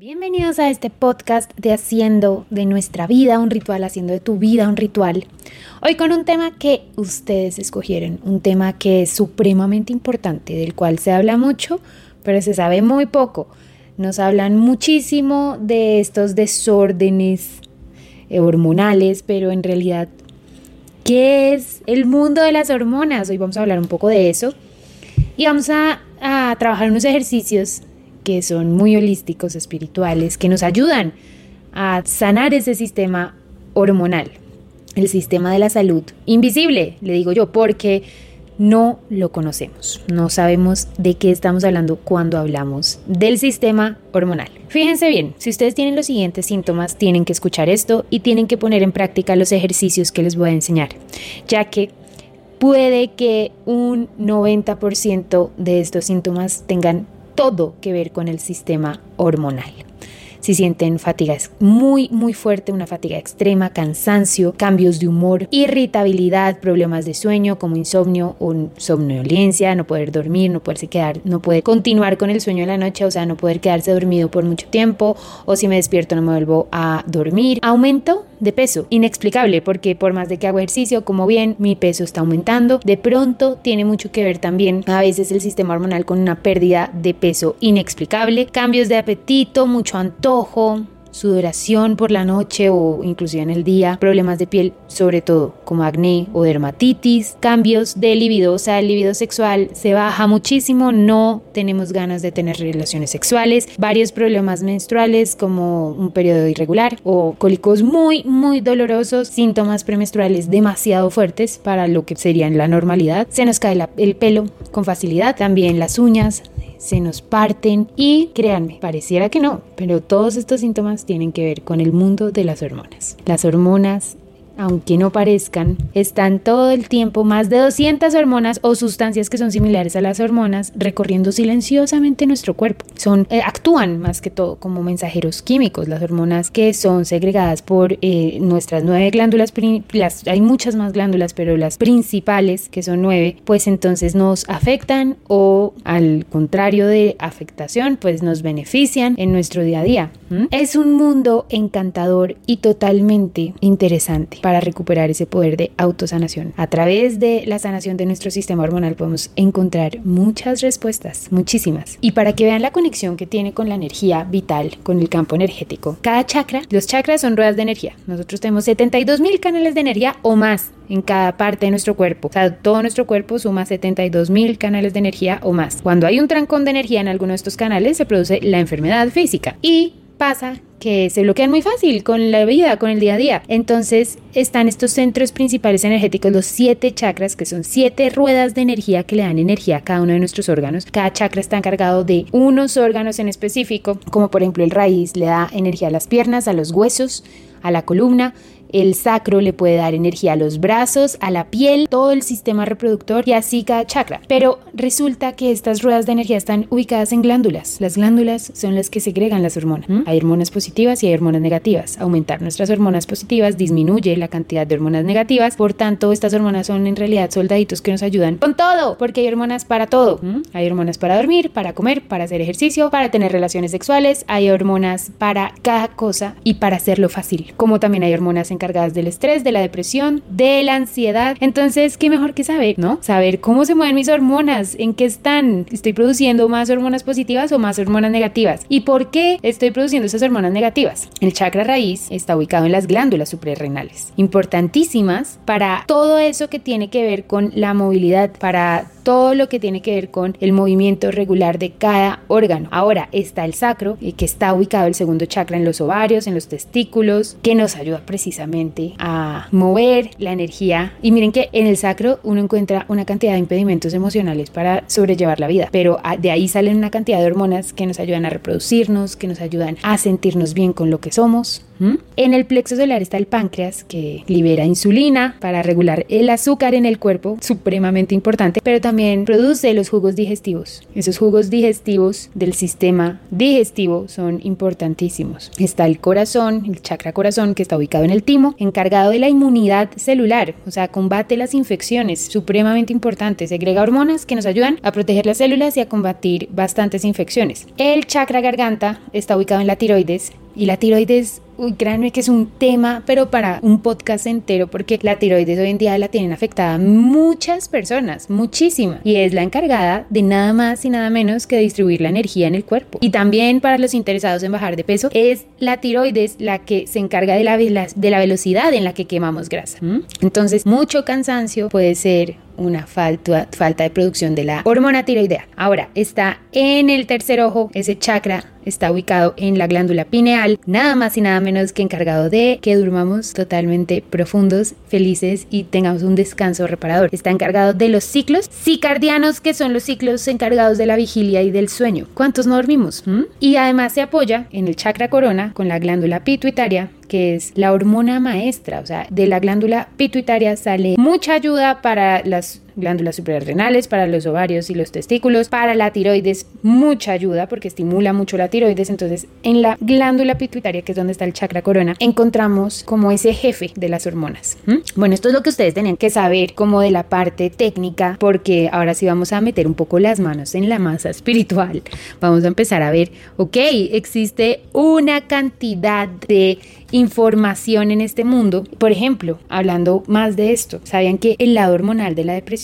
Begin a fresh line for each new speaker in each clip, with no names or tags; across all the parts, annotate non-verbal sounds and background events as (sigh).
Bienvenidos a este podcast de Haciendo de nuestra vida un ritual, haciendo de tu vida un ritual. Hoy con un tema que ustedes escogieron, un tema que es supremamente importante, del cual se habla mucho, pero se sabe muy poco. Nos hablan muchísimo de estos desórdenes hormonales, pero en realidad, ¿qué es el mundo de las hormonas? Hoy vamos a hablar un poco de eso y vamos a, a trabajar unos ejercicios que son muy holísticos, espirituales, que nos ayudan a sanar ese sistema hormonal, el sistema de la salud invisible, le digo yo, porque no lo conocemos, no sabemos de qué estamos hablando cuando hablamos del sistema hormonal. Fíjense bien, si ustedes tienen los siguientes síntomas, tienen que escuchar esto y tienen que poner en práctica los ejercicios que les voy a enseñar, ya que puede que un 90% de estos síntomas tengan todo que ver con el sistema hormonal. Si sienten fatiga muy, muy fuerte, una fatiga extrema, cansancio, cambios de humor, irritabilidad, problemas de sueño como insomnio o somnolencia, no poder dormir, no poderse quedar, no puede continuar con el sueño en la noche, o sea, no poder quedarse dormido por mucho tiempo, o si me despierto no me vuelvo a dormir. Aumento de peso, inexplicable, porque por más de que hago ejercicio, como bien, mi peso está aumentando. De pronto tiene mucho que ver también a veces el sistema hormonal con una pérdida de peso inexplicable, cambios de apetito, mucho antojo, sudoración por la noche o inclusive en el día, problemas de piel, sobre todo como acné o dermatitis, cambios de libido, o sea, el libido sexual se baja muchísimo, no tenemos ganas de tener relaciones sexuales, varios problemas menstruales como un periodo irregular o cólicos muy, muy dolorosos, síntomas premenstruales demasiado fuertes para lo que sería la normalidad, se nos cae el pelo con facilidad, también las uñas, se nos parten y créanme, pareciera que no, pero todos estos síntomas tienen que ver con el mundo de las hormonas. Las hormonas aunque no parezcan, están todo el tiempo más de 200 hormonas o sustancias que son similares a las hormonas recorriendo silenciosamente nuestro cuerpo. Son eh, actúan más que todo como mensajeros químicos. Las hormonas que son segregadas por eh, nuestras nueve glándulas, las, hay muchas más glándulas, pero las principales que son nueve, pues entonces nos afectan o al contrario de afectación, pues nos benefician en nuestro día a día. Es un mundo encantador y totalmente interesante recuperar ese poder de autosanación. A través de la sanación de nuestro sistema hormonal podemos encontrar muchas respuestas, muchísimas. Y para que vean la conexión que tiene con la energía vital, con el campo energético, cada chakra, los chakras son ruedas de energía. Nosotros tenemos 72 mil canales de energía o más en cada parte de nuestro cuerpo. O sea, todo nuestro cuerpo suma 72 mil canales de energía o más. Cuando hay un trancón de energía en alguno de estos canales, se produce la enfermedad física. Y pasa que se bloquean muy fácil con la vida, con el día a día. Entonces están estos centros principales energéticos, los siete chakras, que son siete ruedas de energía que le dan energía a cada uno de nuestros órganos. Cada chakra está encargado de unos órganos en específico, como por ejemplo el raíz le da energía a las piernas, a los huesos, a la columna, el sacro le puede dar energía a los brazos, a la piel, todo el sistema reproductor y así cada chakra. Pero resulta que estas ruedas de energía están ubicadas en glándulas. Las glándulas son las que segregan las hormonas. Hay hormonas positivas y hay hormonas negativas. Aumentar nuestras hormonas positivas disminuye la cantidad de hormonas negativas. Por tanto, estas hormonas son en realidad soldaditos que nos ayudan con todo, porque hay hormonas para todo. Hay hormonas para dormir, para comer, para hacer ejercicio, para tener relaciones sexuales. Hay hormonas para cada cosa y para hacerlo fácil. Como también hay hormonas en cargadas del estrés, de la depresión, de la ansiedad. Entonces, ¿qué mejor que saber, no? Saber cómo se mueven mis hormonas, en qué están, estoy produciendo más hormonas positivas o más hormonas negativas y por qué estoy produciendo esas hormonas negativas. El chakra raíz está ubicado en las glándulas suprarrenales, importantísimas para todo eso que tiene que ver con la movilidad, para todo lo que tiene que ver con el movimiento regular de cada órgano. Ahora está el sacro, eh, que está ubicado el segundo chakra en los ovarios, en los testículos, que nos ayuda precisamente a mover la energía. Y miren que en el sacro uno encuentra una cantidad de impedimentos emocionales para sobrellevar la vida, pero de ahí salen una cantidad de hormonas que nos ayudan a reproducirnos, que nos ayudan a sentirnos bien con lo que somos, En el plexo solar está el páncreas que libera insulina para regular el azúcar en el cuerpo, supremamente importante, pero también produce los jugos digestivos. Esos jugos digestivos del sistema digestivo son importantísimos. Está el corazón, el chakra corazón que está ubicado en el timo, encargado de la inmunidad celular, o sea, combate las infecciones, supremamente importante, segrega hormonas que nos ayudan a proteger las células y a combatir bastantes infecciones. El chakra garganta está ubicado en la tiroides y la tiroides, uy, créanme que es un tema, pero para un podcast entero, porque la tiroides hoy en día la tienen afectada muchas personas, muchísimas. Y es la encargada de nada más y nada menos que distribuir la energía en el cuerpo. Y también para los interesados en bajar de peso, es la tiroides la que se encarga de la, de la velocidad en la que quemamos grasa. Entonces, mucho cansancio puede ser una falta, falta de producción de la hormona tiroidea. Ahora, está en el tercer ojo, ese chakra está ubicado en la glándula pineal, nada más y nada menos que encargado de que durmamos totalmente profundos, felices y tengamos un descanso reparador. Está encargado de los ciclos cicardianos, que son los ciclos encargados de la vigilia y del sueño. ¿Cuántos no dormimos? ¿Mm? Y además se apoya en el chakra corona con la glándula pituitaria que es la hormona maestra, o sea, de la glándula pituitaria sale mucha ayuda para las next glándulas suprarrenales, para los ovarios y los testículos, para la tiroides, mucha ayuda porque estimula mucho la tiroides. Entonces, en la glándula pituitaria, que es donde está el chakra corona, encontramos como ese jefe de las hormonas. Bueno, esto es lo que ustedes tienen que saber como de la parte técnica, porque ahora sí vamos a meter un poco las manos en la masa espiritual. Vamos a empezar a ver, ok, existe una cantidad de información en este mundo. Por ejemplo, hablando más de esto, ¿sabían que el lado hormonal de la depresión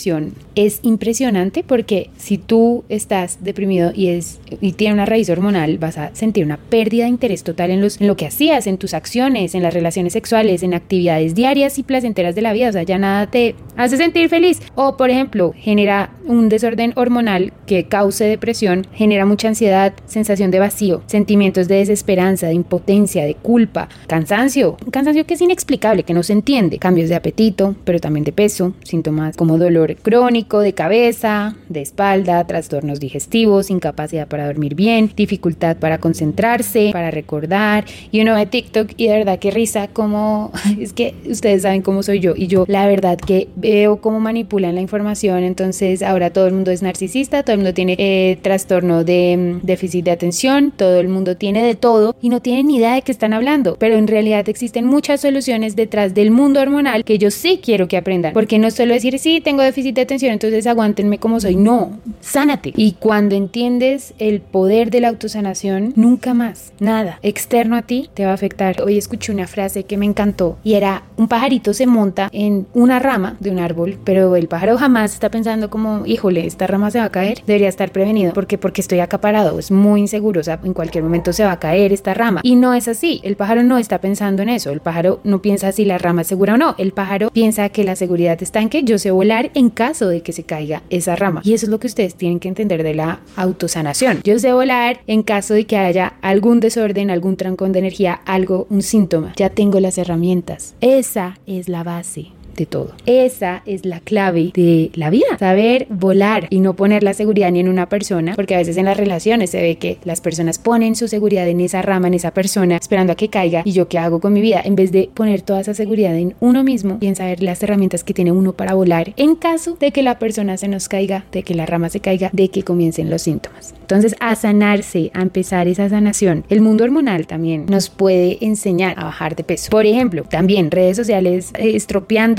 es impresionante? Porque si tú estás deprimido y, es, y tiene una raíz hormonal, vas a sentir una pérdida de interés total en, los, en lo que hacías, en tus acciones, en las relaciones sexuales, en actividades diarias y placenteras de la vida. O sea, ya nada te hace sentir feliz. O, por ejemplo, genera un desorden hormonal que cause depresión, genera mucha ansiedad, sensación de vacío, sentimientos de desesperanza, de impotencia, de culpa, cansancio, cansancio que es inexplicable, que no se entiende, cambios de apetito, pero también de peso, síntomas como dolor crónico de cabeza, de espalda, trastornos digestivos, incapacidad para dormir bien, dificultad para concentrarse, para recordar, y uno ve TikTok y de verdad que risa como (laughs) es que ustedes saben cómo soy yo. Y yo la verdad que veo cómo manipulan la información, entonces ahora todo el mundo es narcisista, todo el mundo tiene eh, trastorno de mm, déficit de atención, todo el mundo tiene de todo y no tienen ni idea de qué están hablando, pero en realidad existen muchas soluciones detrás del mundo hormonal que yo sí quiero que aprendan. Porque no solo decir, sí, tengo déficit de atención, entonces aguántenme como soy. No, sánate. Y cuando entiendes el poder de la autosanación, nunca más, nada externo a ti te va a afectar. Hoy escuché una frase que me encantó y era, un pajarito se monta en una rama de un árbol, pero el pájaro jamás está pensando como, híjole, esta rama se va a caer, debería estar prevenido. porque Porque estoy acaparado, es muy inseguro, o sea, en cualquier momento se va a caer esta rama. Y no es así, el pájaro no está pensando en eso. El pájaro no piensa si la rama es segura o no. El pájaro piensa que la seguridad está en que yo sé volar en caso de que se caiga esa rama. Y eso es lo que ustedes tienen que entender de la autosanación. Yo sé volar en caso de que haya algún desorden, algún trancón de energía, algo, un síntoma. Ya tengo las herramientas. Esa es la base de todo. Esa es la clave de la vida, saber volar y no poner la seguridad ni en una persona, porque a veces en las relaciones se ve que las personas ponen su seguridad en esa rama, en esa persona, esperando a que caiga y yo qué hago con mi vida, en vez de poner toda esa seguridad en uno mismo y en saber las herramientas que tiene uno para volar en caso de que la persona se nos caiga, de que la rama se caiga, de que comiencen los síntomas. Entonces, a sanarse, a empezar esa sanación. El mundo hormonal también nos puede enseñar a bajar de peso. Por ejemplo, también redes sociales eh,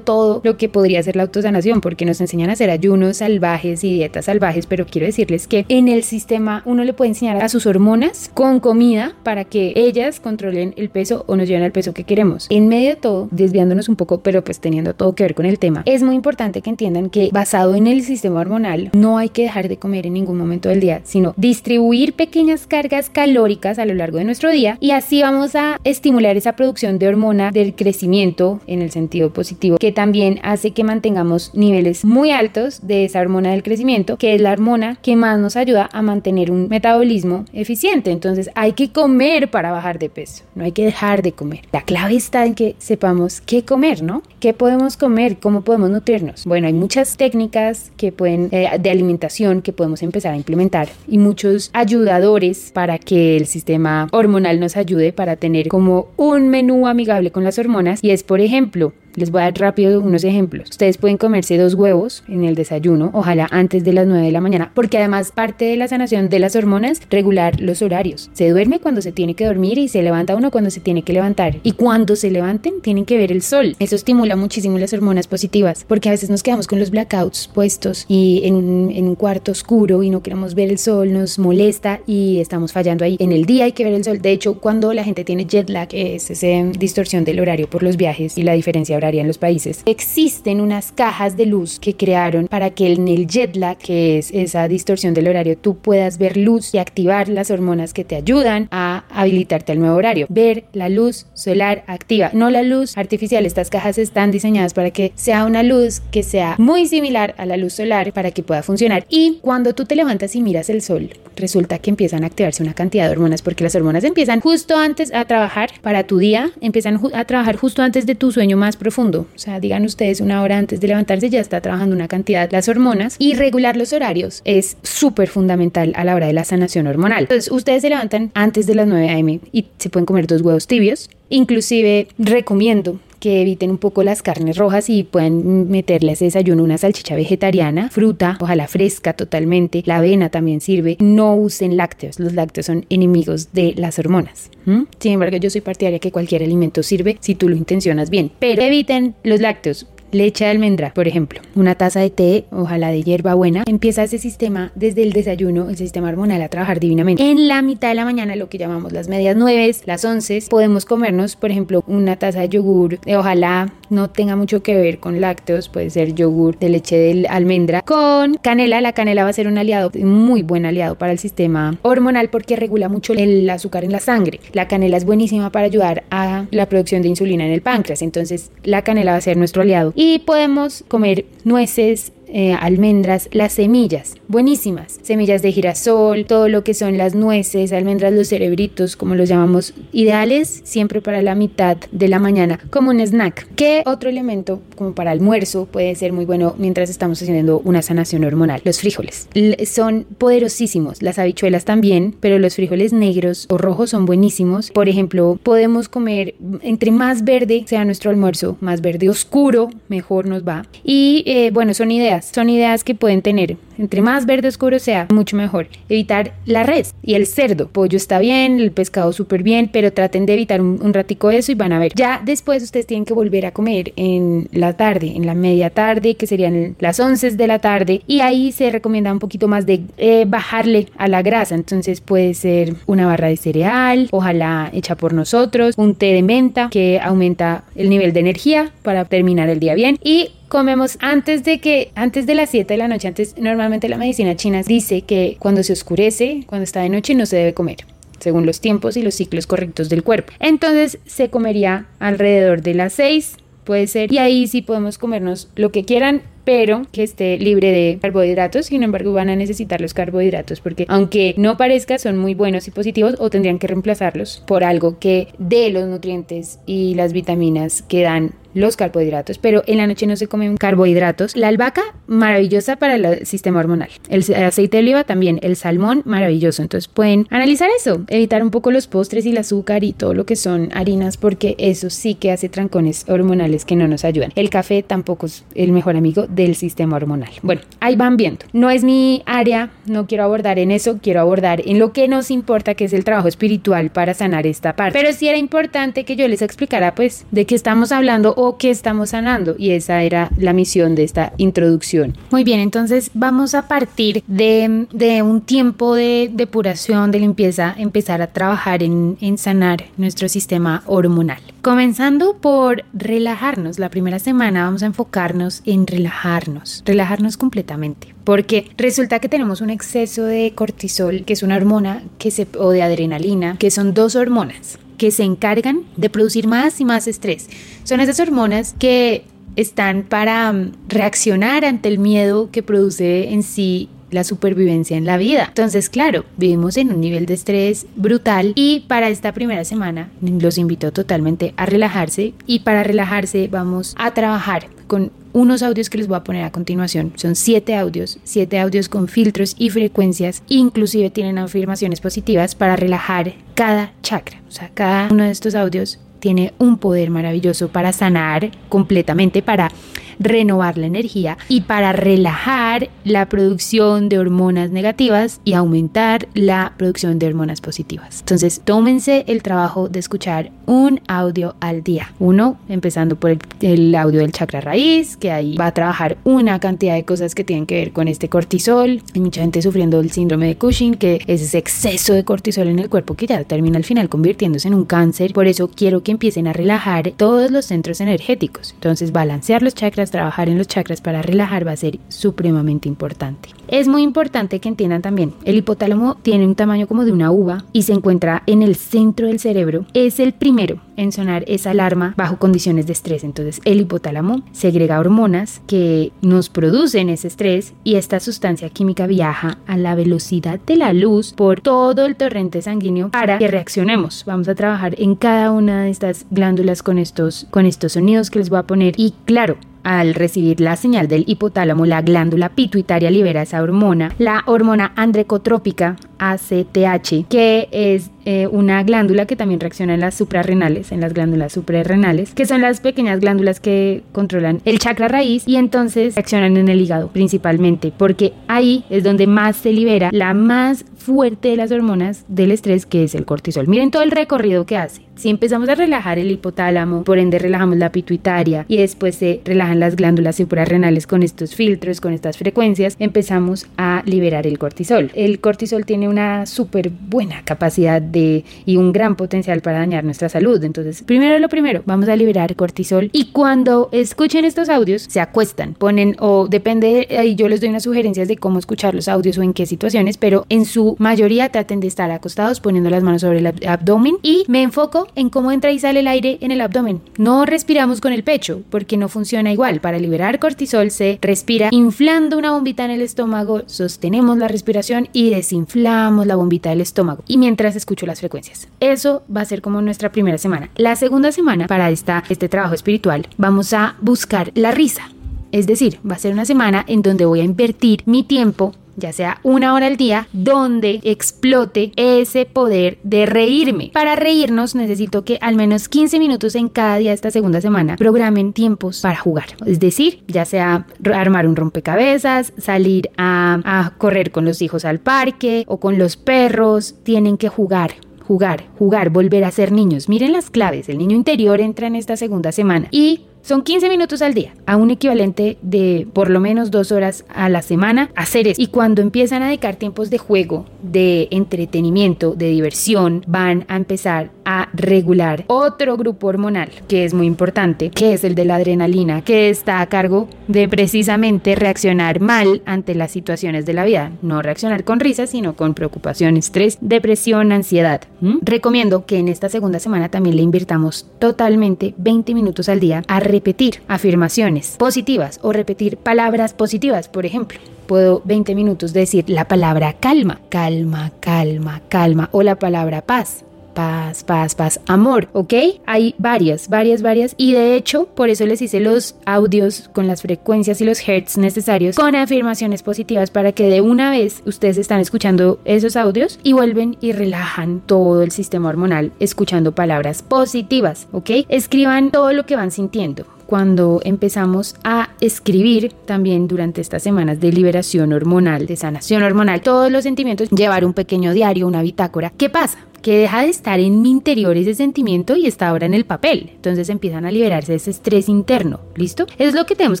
todo lo que podría ser la autosanación, porque nos enseñan a hacer ayunos salvajes y dietas salvajes, pero quiero decirles que en el sistema uno le puede enseñar a sus hormonas con comida para que ellas controlen el peso o nos lleven al peso que queremos. En medio de todo, desviándonos un poco, pero pues teniendo todo que ver con el tema, es muy importante que entiendan que basado en el sistema hormonal no hay que dejar de comer en ningún momento del día, sino distribuir pequeñas cargas calóricas a lo largo de nuestro día y así vamos a estimular esa producción de hormona del crecimiento en el sentido positivo que también hace que mantengamos niveles muy altos de esa hormona del crecimiento, que es la hormona que más nos ayuda a mantener un metabolismo eficiente. Entonces hay que comer para bajar de peso, no hay que dejar de comer. La clave está en que sepamos qué comer, ¿no? ¿Qué podemos comer? ¿Cómo podemos nutrirnos? Bueno, hay muchas técnicas que pueden eh, de alimentación que podemos empezar a implementar y muchos ayudadores para que el sistema hormonal nos ayude para tener como un menú amigable con las hormonas y es por ejemplo les voy a dar rápido unos ejemplos. Ustedes pueden comerse dos huevos en el desayuno, ojalá antes de las 9 de la mañana, porque además parte de la sanación de las hormonas, regular los horarios. Se duerme cuando se tiene que dormir y se levanta uno cuando se tiene que levantar. Y cuando se levanten, tienen que ver el sol. Eso estimula muchísimo las hormonas positivas, porque a veces nos quedamos con los blackouts puestos y en un, cuarto oscuro y no queremos ver el sol, nos molesta y estamos fallando ahí. En el día hay que ver el sol. De hecho, cuando la gente tiene jet lag, es esa distorsión del horario por los viajes y la diferencia horaria en los países, existen unas cajas de luz que crearon para que en el jet lag, que es esa distorsión del horario, tú puedas ver luz y activar las hormonas que te ayudan a habilitarte al nuevo horario. Ver la luz solar activa, no la luz artificial. Estas cajas están diseñadas para que sea una luz que sea muy similar a la luz solar para que pueda funcionar. Y cuando tú te levantas y miras el sol, resulta que empiezan a activarse una cantidad de hormonas porque las hormonas empiezan justo antes a trabajar para tu día, empiezan a trabajar justo antes de tu sueño más profundo o sea, digan ustedes una hora antes de levantarse ya está trabajando una cantidad las hormonas y regular los horarios es súper fundamental a la hora de la sanación hormonal. Entonces, ustedes se levantan antes de las 9 a.m. y se pueden comer dos huevos tibios. Inclusive recomiendo que eviten un poco las carnes rojas y pueden meterle a ese desayuno una salchicha vegetariana, fruta, ojalá fresca totalmente, la avena también sirve. No usen lácteos, los lácteos son enemigos de las hormonas. Sin embargo, yo soy partidaria que cualquier alimento sirve si tú lo intencionas bien, pero eviten los lácteos leche de almendra, por ejemplo, una taza de té, ojalá de hierba buena, empieza ese sistema desde el desayuno, el sistema hormonal a trabajar divinamente. En la mitad de la mañana, lo que llamamos las medias nueve, las once, podemos comernos, por ejemplo, una taza de yogur, ojalá no tenga mucho que ver con lácteos, puede ser yogur de leche de almendra, con canela. La canela va a ser un aliado, muy buen aliado para el sistema hormonal porque regula mucho el azúcar en la sangre. La canela es buenísima para ayudar a la producción de insulina en el páncreas, entonces la canela va a ser nuestro aliado y podemos comer nueces, eh, almendras, las semillas, buenísimas, semillas de girasol, todo lo que son las nueces, almendras, los cerebritos, como los llamamos, ideales siempre para la mitad de la mañana, como un snack. ¿Qué otro elemento, como para almuerzo, puede ser muy bueno mientras estamos haciendo una sanación hormonal? Los frijoles. son poderosísimos, las habichuelas también, pero los frijoles negros o rojos son buenísimos. Por ejemplo, podemos comer, entre más verde sea nuestro almuerzo, más verde oscuro, mejor nos va. Y eh, bueno, son ideas son ideas que pueden tener. Entre más verde oscuro sea, mucho mejor. Evitar la res y el cerdo. Pollo está bien, el pescado súper bien, pero traten de evitar un, ratico eso y van a ver. Ya después ustedes tienen que volver a comer en la tarde, en la media tarde, que serían las 11 de la tarde. Y ahí se recomienda un poquito más de eh, bajarle a la grasa. Entonces puede ser una barra de cereal, ojalá hecha por nosotros, un té de menta que aumenta el nivel de energía para terminar el día bien y comemos antes de que, antes de las 7 de la noche, antes normalmente la medicina china dice que cuando se oscurece, cuando está de noche, no se debe comer según los tiempos y los ciclos correctos del cuerpo. Entonces se comería alrededor de las 6, puede ser, y ahí sí podemos comernos lo que quieran pero que esté libre de carbohidratos. Sin embargo, van a necesitar los carbohidratos porque aunque no parezca, son muy buenos y positivos o tendrían que reemplazarlos por algo que dé los nutrientes y las vitaminas que dan los carbohidratos, pero en la noche no se comen carbohidratos. La albahaca, maravillosa para el sistema hormonal. El aceite de oliva también, el salmón, maravilloso. Entonces pueden analizar eso, evitar un poco los postres y el azúcar y todo lo que son harinas, porque eso sí que hace trancones hormonales que no nos ayudan. El café tampoco es el mejor amigo del sistema hormonal. Bueno, ahí van viendo. No es mi área, no quiero abordar en eso, quiero abordar en lo que nos importa, que es el trabajo espiritual para sanar esta parte. Pero sí era importante que yo les explicara, pues, de qué estamos hablando o qué estamos sanando y esa era la misión de esta introducción. Muy bien, entonces vamos a partir de, un tiempo de depuración, de limpieza, empezar a trabajar en sanar nuestro sistema hormonal. Comenzando por relajarnos. La primera semana vamos a enfocarnos en relajarnos, relajarnos completamente. Porque resulta que tenemos un exceso de cortisol, que es una hormona que se, o de adrenalina, que son dos hormonas que se encargan de producir más y más estrés. Son esas hormonas que están para reaccionar ante el miedo que produce en sí la supervivencia en la vida. Entonces, claro, vivimos en un nivel de estrés brutal y para esta primera semana los invito totalmente a relajarse y para relajarse vamos a trabajar con unos audios que les voy a poner a continuación. Son siete audios, siete audios con filtros y frecuencias. Inclusive tienen afirmaciones positivas para relajar cada chakra. O sea, cada uno de estos audios tiene un poder maravilloso para sanar completamente, para renovar la energía y para relajar la producción de hormonas negativas y aumentar la producción de hormonas positivas. Entonces, tómense el trabajo de escuchar un audio al día. Uno, empezando por el, audio del chakra raíz, que ahí va a trabajar una cantidad de cosas que tienen que ver con este cortisol. Hay mucha gente sufriendo el síndrome de Cushing, que es ese exceso de cortisol en el cuerpo que ya termina al final convirtiéndose en un cáncer. Por eso quiero que empiecen a relajar todos los centros energéticos. Entonces, balancear los chakras trabajar en los chakras para relajar va a ser supremamente importante. Es muy importante que entiendan también, el hipotálamo tiene un tamaño como de una uva y se encuentra en el centro del cerebro. Es el primero en sonar esa alarma bajo condiciones de estrés. Entonces el hipotálamo segrega hormonas que nos producen ese estrés y esta sustancia química viaja a la velocidad de la luz por todo el torrente sanguíneo para que reaccionemos. Vamos a trabajar en cada una de estas glándulas con estos, con estos sonidos que les voy a poner y claro, al recibir la señal del hipotálamo, la glándula pituitaria libera esa hormona, la hormona andrecotrópica ACTH, que es eh, una glándula que también reacciona en las suprarrenales, en las glándulas suprarrenales, que son las pequeñas glándulas que controlan el chakra raíz y entonces reaccionan en el hígado principalmente, porque ahí es donde más se libera la más fuerte de las hormonas del estrés, que es el cortisol. Miren todo el recorrido que hace. Si empezamos a relajar el hipotálamo, por ende relajamos la pituitaria y después se relajan las glándulas suprarrenales con estos filtros, con estas frecuencias, empezamos a liberar el cortisol. El cortisol tiene una súper buena capacidad de y un gran potencial para dañar nuestra salud. Entonces, primero lo primero, vamos a liberar cortisol y cuando escuchen estos audios, se acuestan, ponen o depende, ahí yo les doy unas sugerencias de cómo escuchar los audios o en qué situaciones, pero en su mayoría traten de estar acostados poniendo las manos sobre el abdomen y me enfoco en cómo entra y sale el aire en el abdomen. No respiramos con el pecho porque no funciona igual. Para liberar cortisol se respira inflando una bombita en el estómago, sostenemos la respiración y desinflamos la bombita del estómago y mientras escucho las frecuencias. Eso va a ser como nuestra primera semana. La segunda semana para esta, este trabajo espiritual vamos a buscar la risa. Es decir, va a ser una semana en donde voy a invertir mi tiempo ya sea una hora al día, donde explote ese poder de reírme. Para reírnos necesito que al menos 15 minutos en cada día de esta segunda semana programen tiempos para jugar. Es decir, ya sea armar un rompecabezas, salir a, a correr con los hijos al parque o con los perros, tienen que jugar jugar, jugar, volver a ser niños. Miren las claves. El niño interior entra en esta segunda semana y son 15 minutos al día, a un equivalente de por lo menos dos horas a la semana hacer eso. Y cuando empiezan a dedicar tiempos de juego, de entretenimiento, de diversión, van a empezar a regular otro grupo hormonal que es muy importante, que es el de la adrenalina, que está a cargo de precisamente reaccionar mal ante las situaciones de la vida. No reaccionar con risas, sino con preocupación, estrés, depresión, ansiedad. Recomiendo que en esta segunda semana también le invirtamos totalmente 20 minutos al día a repetir afirmaciones positivas o repetir palabras positivas, por ejemplo. Puedo 20 minutos decir la palabra calma, calma, calma, calma, o la palabra paz, paz, paz, paz, amor, ¿ok? Hay varias, varias, varias y de hecho por eso les hice los audios con las frecuencias y los hertz necesarios con afirmaciones positivas para que de una vez ustedes están escuchando esos audios y vuelven y relajan todo el sistema hormonal escuchando palabras positivas, ¿ok? Escriban todo lo que van sintiendo cuando empezamos a escribir también durante estas semanas de liberación hormonal, de sanación hormonal, todos los sentimientos, llevar un pequeño diario, una bitácora. ¿Qué pasa? Que deja de estar en mi interior ese sentimiento y está ahora en el papel. Entonces empiezan a liberarse ese estrés interno. ¿Listo? Es lo que tenemos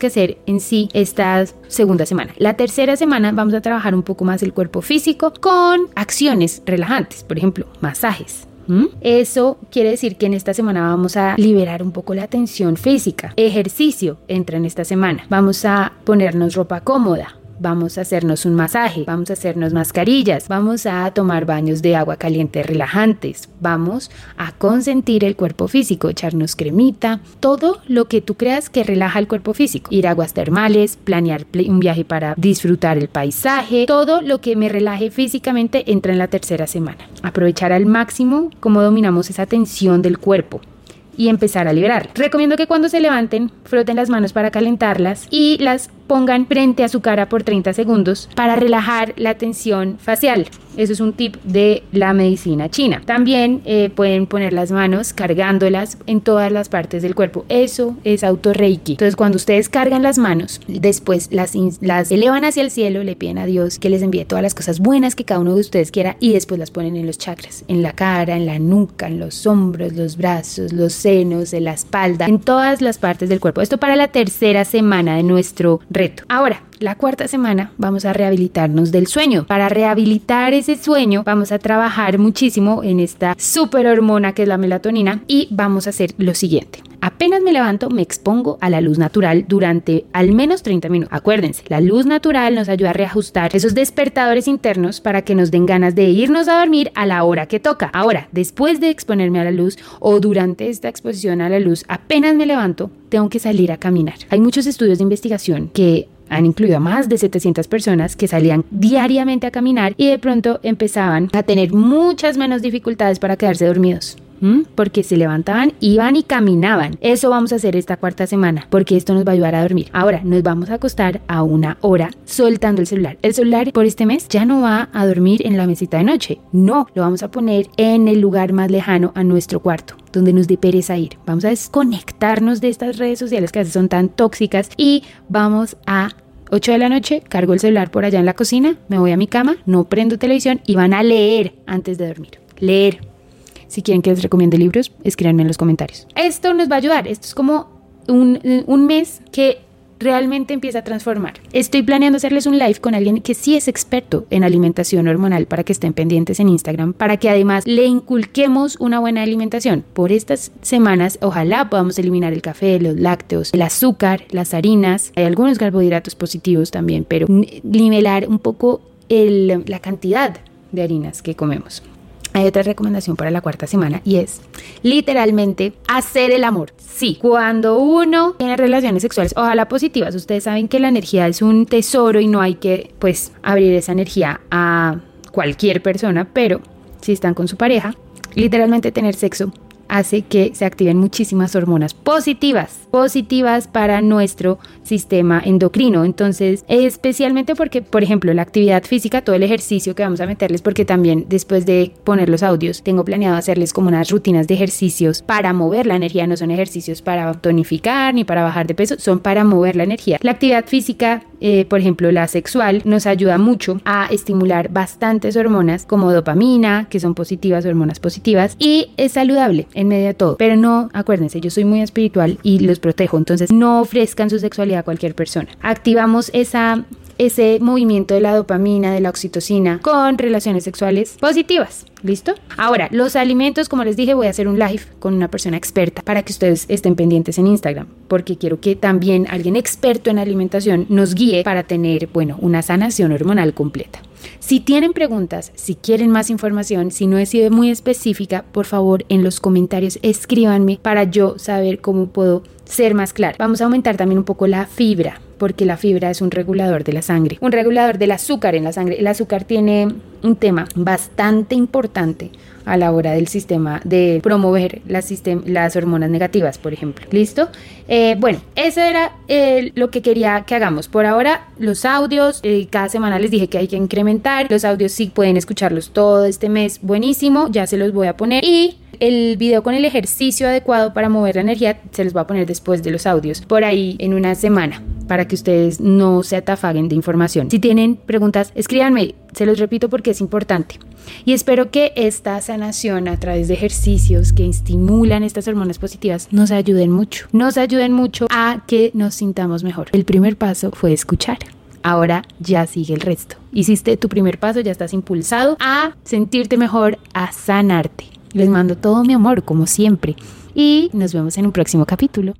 que hacer en sí esta segunda semana. La tercera semana vamos a trabajar un poco más el cuerpo físico con acciones relajantes, por ejemplo, masajes. Eso quiere decir que en esta semana vamos a liberar un poco la tensión física. Ejercicio entra en esta semana. Vamos a ponernos ropa cómoda vamos a hacernos un masaje, vamos a hacernos mascarillas, vamos a tomar baños de agua caliente relajantes, vamos a consentir el cuerpo físico, echarnos cremita, todo lo que tú creas que relaja el cuerpo físico, ir a aguas termales, planear un viaje para disfrutar el paisaje, todo lo que me relaje físicamente entra en la tercera semana. Aprovechar al máximo cómo dominamos esa tensión del cuerpo y empezar a liberar. Recomiendo que cuando se levanten, froten las manos para calentarlas y las pongan frente a su cara por 30 segundos para relajar la tensión facial. Eso es un tip de la medicina china. También eh, pueden poner las manos cargándolas en todas las partes del cuerpo. Eso es autorreiki. Entonces, cuando ustedes cargan las manos, después las, las elevan hacia el cielo, le piden a Dios que les envíe todas las cosas buenas que cada uno de ustedes quiera y después las ponen en los chakras, en la cara, en la nuca, en los hombros, los brazos, los senos, en la espalda, en todas las partes del cuerpo. Esto para la tercera semana de nuestro reto. Ahora, la cuarta semana vamos a rehabilitarnos del sueño. Para rehabilitar ese sueño vamos a trabajar muchísimo en esta super hormona que es la melatonina y vamos a hacer lo siguiente. Apenas me levanto, me expongo a la luz natural durante al menos 30 minutos. Acuérdense, la luz natural nos ayuda a reajustar esos despertadores internos para que nos den ganas de irnos a dormir a la hora que toca. Ahora, después de exponerme a la luz o durante esta exposición a la luz, apenas me levanto, tengo que salir a caminar. Hay muchos estudios de investigación que han incluido a más de 700 personas que salían diariamente a caminar y de pronto empezaban a tener muchas menos dificultades para quedarse dormidos porque se levantaban, iban y caminaban. Eso vamos a hacer esta cuarta semana, porque esto nos va a ayudar a dormir. Ahora, nos vamos a acostar a una hora soltando el celular. El celular por este mes ya no va a dormir en la mesita de noche. No, lo vamos a poner en el lugar más lejano a nuestro cuarto donde nos dé pereza ir. Vamos a desconectarnos de estas redes sociales que son tan tóxicas y vamos a 8 de la noche, cargo el celular por allá en la cocina, me voy a mi cama, no prendo televisión y van a leer antes de dormir. Leer, si quieren que les recomiende libros, escríbanme en los comentarios. Esto nos va a ayudar. Esto es como un, mes que realmente empieza a transformar. Estoy planeando hacerles un live con alguien que sí es experto en alimentación hormonal para que estén pendientes en Instagram, para que además le inculquemos una buena alimentación. Por estas semanas, ojalá podamos eliminar el café, los lácteos, el azúcar, las harinas, hay algunos carbohidratos positivos también, pero nivelar un poco la cantidad de harinas que comemos. Hay otra recomendación para la cuarta semana y es literalmente hacer el amor. Sí, cuando uno tiene relaciones sexuales, ojalá positivas, ustedes saben que la energía es un tesoro y no hay que pues abrir esa energía a cualquier persona, pero si están con su pareja, literalmente tener sexo hace que se activen muchísimas hormonas positivas, positivas para nuestro sistema endocrino. Entonces, especialmente porque, por ejemplo, la actividad física, todo el ejercicio que vamos a meterles, porque también después de poner los audios, tengo planeado hacerles como unas rutinas de ejercicios para mover la energía, no son ejercicios para tonificar ni para bajar de peso, son para mover la energía. La actividad física, eh, por ejemplo, la sexual, nos ayuda mucho a estimular bastantes hormonas como dopamina, que son positivas, hormonas positivas, y es saludable en medio de todo. Pero no, acuérdense, yo soy muy espiritual y los protejo, entonces no ofrezcan su sexualidad a cualquier persona. Activamos esa ese movimiento de la dopamina, de la oxitocina con relaciones sexuales positivas. ¿Listo? Ahora, los alimentos, como les dije, voy a hacer un live con una persona experta para que ustedes estén pendientes en Instagram, porque quiero que también alguien experto en alimentación nos guíe para tener, bueno, una sanación hormonal completa. Si tienen preguntas, si quieren más información, si no he sido muy específica, por favor en los comentarios escríbanme para yo saber cómo puedo ser más clara. Vamos a aumentar también un poco la fibra porque la fibra es un regulador de la sangre, un regulador del azúcar en la sangre. El azúcar tiene un tema bastante importante a la hora del sistema de promover las, las hormonas negativas, por ejemplo. ¿Listo? Eh, bueno, eso era eh, lo que quería que hagamos. Por ahora, los audios, eh, cada semana les dije que hay que incrementar. Los audios sí pueden escucharlos todo este mes. Buenísimo, ya se los voy a poner. Y el video con el ejercicio adecuado para mover la energía se los voy a poner después de los audios, por ahí en una semana, para que ustedes no se atafaguen de información. Si tienen preguntas, escríbanme, se los repito porque es importante. Y espero que esta sanación a través de ejercicios que estimulan estas hormonas positivas nos ayuden mucho, nos ayuden mucho a que nos sintamos mejor. El primer paso fue escuchar. Ahora ya sigue el resto. Hiciste tu primer paso, ya estás impulsado a sentirte mejor, a sanarte. Les mando todo mi amor, como siempre. Y nos vemos en un próximo capítulo.